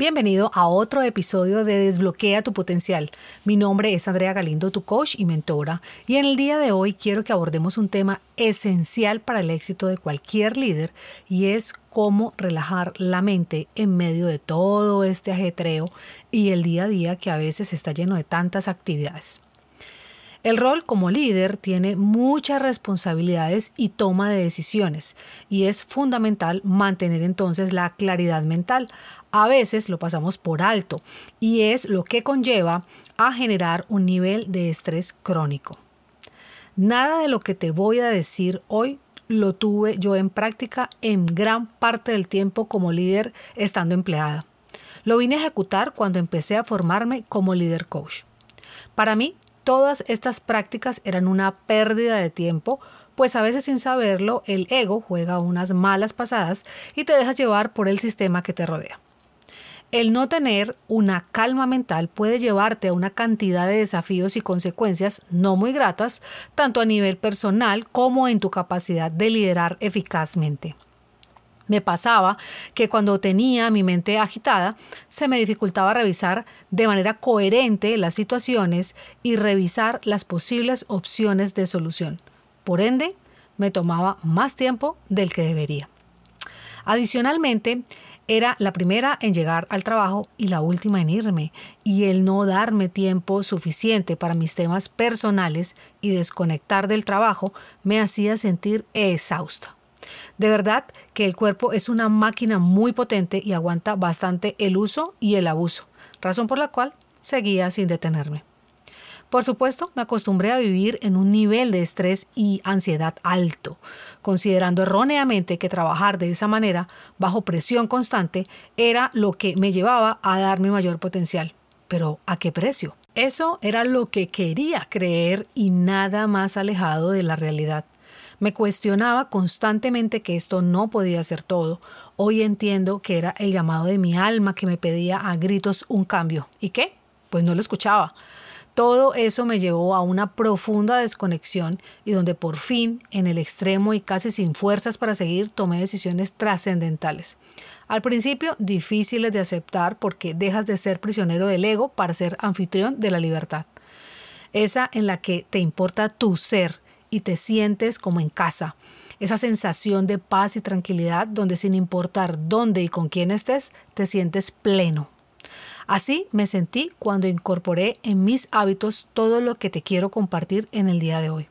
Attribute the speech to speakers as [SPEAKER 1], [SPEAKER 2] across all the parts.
[SPEAKER 1] Bienvenido a otro episodio de Desbloquea tu potencial. Mi nombre es Andrea Galindo, tu coach y mentora, y en el día de hoy quiero que abordemos un tema esencial para el éxito de cualquier líder y es cómo relajar la mente en medio de todo este ajetreo y el día a día que a veces está lleno de tantas actividades. El rol como líder tiene muchas responsabilidades y toma de decisiones y es fundamental mantener entonces la claridad mental. A veces lo pasamos por alto y es lo que conlleva a generar un nivel de estrés crónico. Nada de lo que te voy a decir hoy lo tuve yo en práctica en gran parte del tiempo como líder estando empleada. Lo vine a ejecutar cuando empecé a formarme como líder coach. Para mí, Todas estas prácticas eran una pérdida de tiempo, pues a veces sin saberlo el ego juega unas malas pasadas y te dejas llevar por el sistema que te rodea. El no tener una calma mental puede llevarte a una cantidad de desafíos y consecuencias no muy gratas, tanto a nivel personal como en tu capacidad de liderar eficazmente. Me pasaba que cuando tenía mi mente agitada, se me dificultaba revisar de manera coherente las situaciones y revisar las posibles opciones de solución. Por ende, me tomaba más tiempo del que debería. Adicionalmente, era la primera en llegar al trabajo y la última en irme, y el no darme tiempo suficiente para mis temas personales y desconectar del trabajo me hacía sentir exhausta. De verdad que el cuerpo es una máquina muy potente y aguanta bastante el uso y el abuso, razón por la cual seguía sin detenerme. Por supuesto, me acostumbré a vivir en un nivel de estrés y ansiedad alto, considerando erróneamente que trabajar de esa manera, bajo presión constante, era lo que me llevaba a dar mi mayor potencial. Pero ¿a qué precio? Eso era lo que quería creer y nada más alejado de la realidad. Me cuestionaba constantemente que esto no podía ser todo. Hoy entiendo que era el llamado de mi alma que me pedía a gritos un cambio. ¿Y qué? Pues no lo escuchaba. Todo eso me llevó a una profunda desconexión y donde por fin, en el extremo y casi sin fuerzas para seguir, tomé decisiones trascendentales. Al principio difíciles de aceptar porque dejas de ser prisionero del ego para ser anfitrión de la libertad. Esa en la que te importa tu ser y te sientes como en casa. Esa sensación de paz y tranquilidad donde sin importar dónde y con quién estés, te sientes pleno. Así me sentí cuando incorporé en mis hábitos todo lo que te quiero compartir en el día de hoy.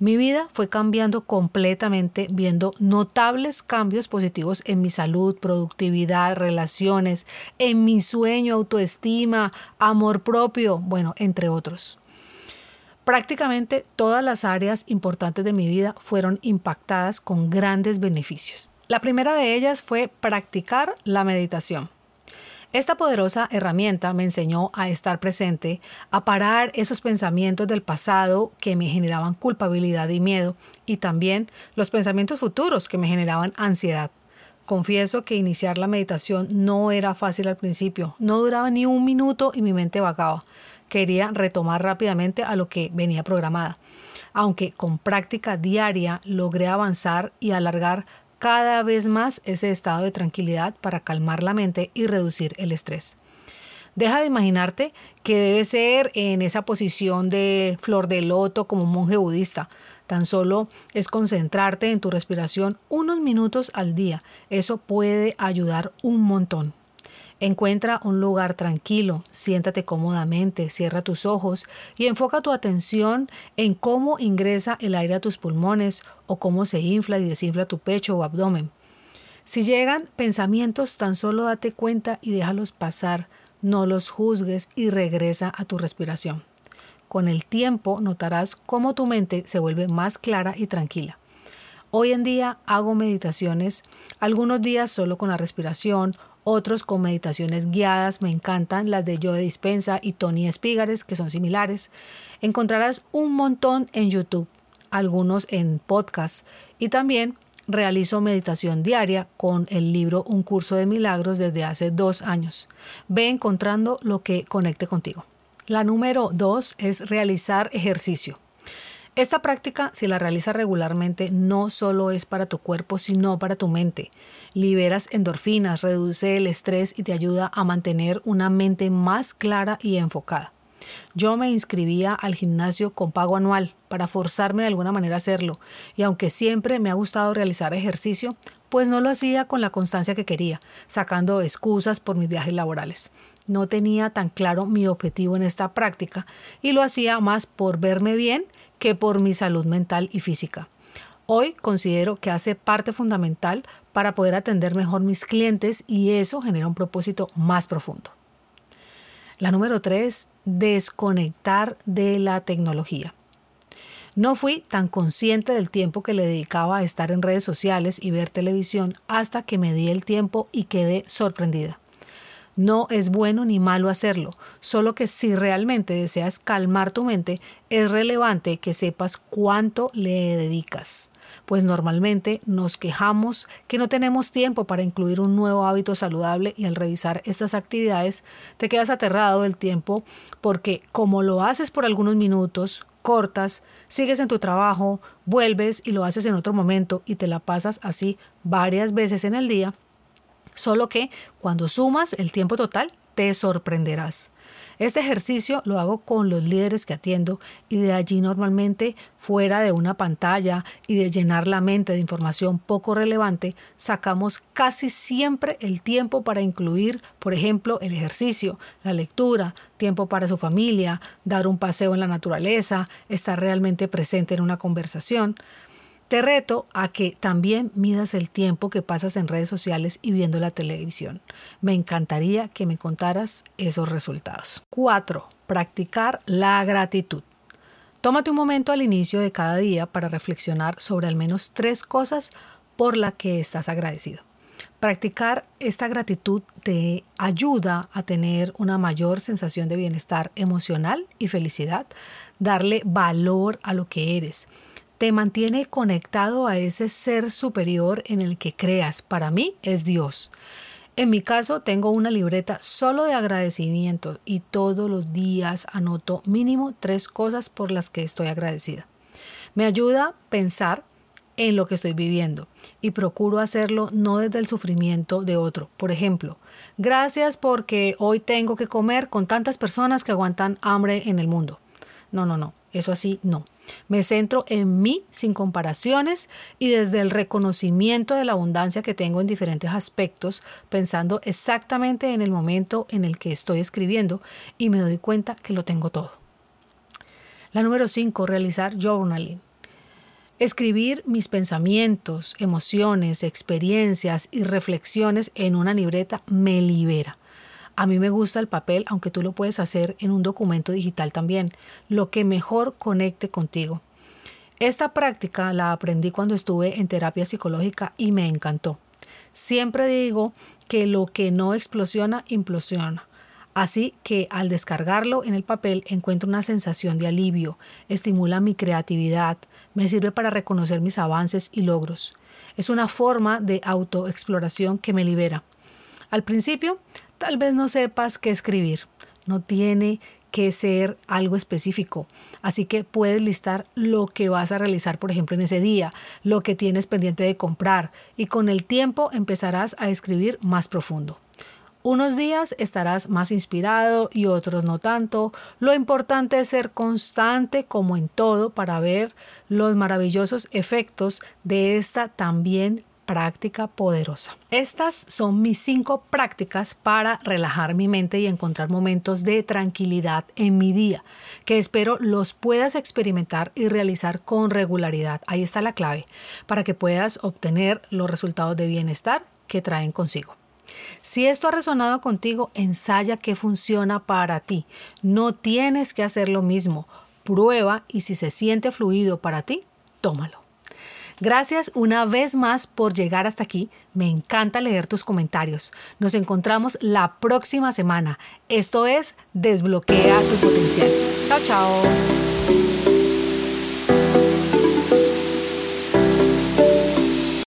[SPEAKER 1] Mi vida fue cambiando completamente, viendo notables cambios positivos en mi salud, productividad, relaciones, en mi sueño, autoestima, amor propio, bueno, entre otros. Prácticamente todas las áreas importantes de mi vida fueron impactadas con grandes beneficios. La primera de ellas fue practicar la meditación. Esta poderosa herramienta me enseñó a estar presente, a parar esos pensamientos del pasado que me generaban culpabilidad y miedo, y también los pensamientos futuros que me generaban ansiedad. Confieso que iniciar la meditación no era fácil al principio, no duraba ni un minuto y mi mente vagaba quería retomar rápidamente a lo que venía programada, aunque con práctica diaria logré avanzar y alargar cada vez más ese estado de tranquilidad para calmar la mente y reducir el estrés. Deja de imaginarte que debe ser en esa posición de flor de loto como monje budista. Tan solo es concentrarte en tu respiración unos minutos al día. Eso puede ayudar un montón. Encuentra un lugar tranquilo, siéntate cómodamente, cierra tus ojos y enfoca tu atención en cómo ingresa el aire a tus pulmones o cómo se infla y desinfla tu pecho o abdomen. Si llegan pensamientos, tan solo date cuenta y déjalos pasar, no los juzgues y regresa a tu respiración. Con el tiempo notarás cómo tu mente se vuelve más clara y tranquila. Hoy en día hago meditaciones, algunos días solo con la respiración, otros con meditaciones guiadas, me encantan las de Joe Dispensa y Tony Espigares, que son similares. Encontrarás un montón en YouTube, algunos en podcast y también realizo meditación diaria con el libro Un curso de milagros desde hace dos años. Ve encontrando lo que conecte contigo. La número dos es realizar ejercicio. Esta práctica, si la realizas regularmente, no solo es para tu cuerpo, sino para tu mente. Liberas endorfinas, reduce el estrés y te ayuda a mantener una mente más clara y enfocada. Yo me inscribía al gimnasio con pago anual para forzarme de alguna manera a hacerlo, y aunque siempre me ha gustado realizar ejercicio, pues no lo hacía con la constancia que quería, sacando excusas por mis viajes laborales. No tenía tan claro mi objetivo en esta práctica y lo hacía más por verme bien que por mi salud mental y física. Hoy considero que hace parte fundamental para poder atender mejor mis clientes y eso genera un propósito más profundo. La número tres, desconectar de la tecnología. No fui tan consciente del tiempo que le dedicaba a estar en redes sociales y ver televisión hasta que me di el tiempo y quedé sorprendida. No es bueno ni malo hacerlo, solo que si realmente deseas calmar tu mente, es relevante que sepas cuánto le dedicas. Pues normalmente nos quejamos que no tenemos tiempo para incluir un nuevo hábito saludable y al revisar estas actividades te quedas aterrado del tiempo porque como lo haces por algunos minutos, cortas, sigues en tu trabajo, vuelves y lo haces en otro momento y te la pasas así varias veces en el día, solo que cuando sumas el tiempo total te sorprenderás. Este ejercicio lo hago con los líderes que atiendo y de allí normalmente, fuera de una pantalla y de llenar la mente de información poco relevante, sacamos casi siempre el tiempo para incluir, por ejemplo, el ejercicio, la lectura, tiempo para su familia, dar un paseo en la naturaleza, estar realmente presente en una conversación. Te reto a que también midas el tiempo que pasas en redes sociales y viendo la televisión. Me encantaría que me contaras esos resultados. 4. Practicar la gratitud. Tómate un momento al inicio de cada día para reflexionar sobre al menos tres cosas por las que estás agradecido. Practicar esta gratitud te ayuda a tener una mayor sensación de bienestar emocional y felicidad, darle valor a lo que eres te mantiene conectado a ese ser superior en el que creas. Para mí es Dios. En mi caso tengo una libreta solo de agradecimiento y todos los días anoto mínimo tres cosas por las que estoy agradecida. Me ayuda a pensar en lo que estoy viviendo y procuro hacerlo no desde el sufrimiento de otro. Por ejemplo, gracias porque hoy tengo que comer con tantas personas que aguantan hambre en el mundo. No, no, no, eso así no. Me centro en mí sin comparaciones y desde el reconocimiento de la abundancia que tengo en diferentes aspectos, pensando exactamente en el momento en el que estoy escribiendo y me doy cuenta que lo tengo todo. La número 5, realizar journaling. Escribir mis pensamientos, emociones, experiencias y reflexiones en una libreta me libera. A mí me gusta el papel, aunque tú lo puedes hacer en un documento digital también, lo que mejor conecte contigo. Esta práctica la aprendí cuando estuve en terapia psicológica y me encantó. Siempre digo que lo que no explosiona, implosiona. Así que al descargarlo en el papel encuentro una sensación de alivio, estimula mi creatividad, me sirve para reconocer mis avances y logros. Es una forma de autoexploración que me libera. Al principio Tal vez no sepas qué escribir. No tiene que ser algo específico. Así que puedes listar lo que vas a realizar, por ejemplo, en ese día, lo que tienes pendiente de comprar y con el tiempo empezarás a escribir más profundo. Unos días estarás más inspirado y otros no tanto. Lo importante es ser constante como en todo para ver los maravillosos efectos de esta también práctica poderosa. Estas son mis cinco prácticas para relajar mi mente y encontrar momentos de tranquilidad en mi día, que espero los puedas experimentar y realizar con regularidad. Ahí está la clave, para que puedas obtener los resultados de bienestar que traen consigo. Si esto ha resonado contigo, ensaya qué funciona para ti. No tienes que hacer lo mismo. Prueba y si se siente fluido para ti, tómalo. Gracias una vez más por llegar hasta aquí. Me encanta leer tus comentarios. Nos encontramos la próxima semana. Esto es Desbloquea tu potencial. Chao, chao.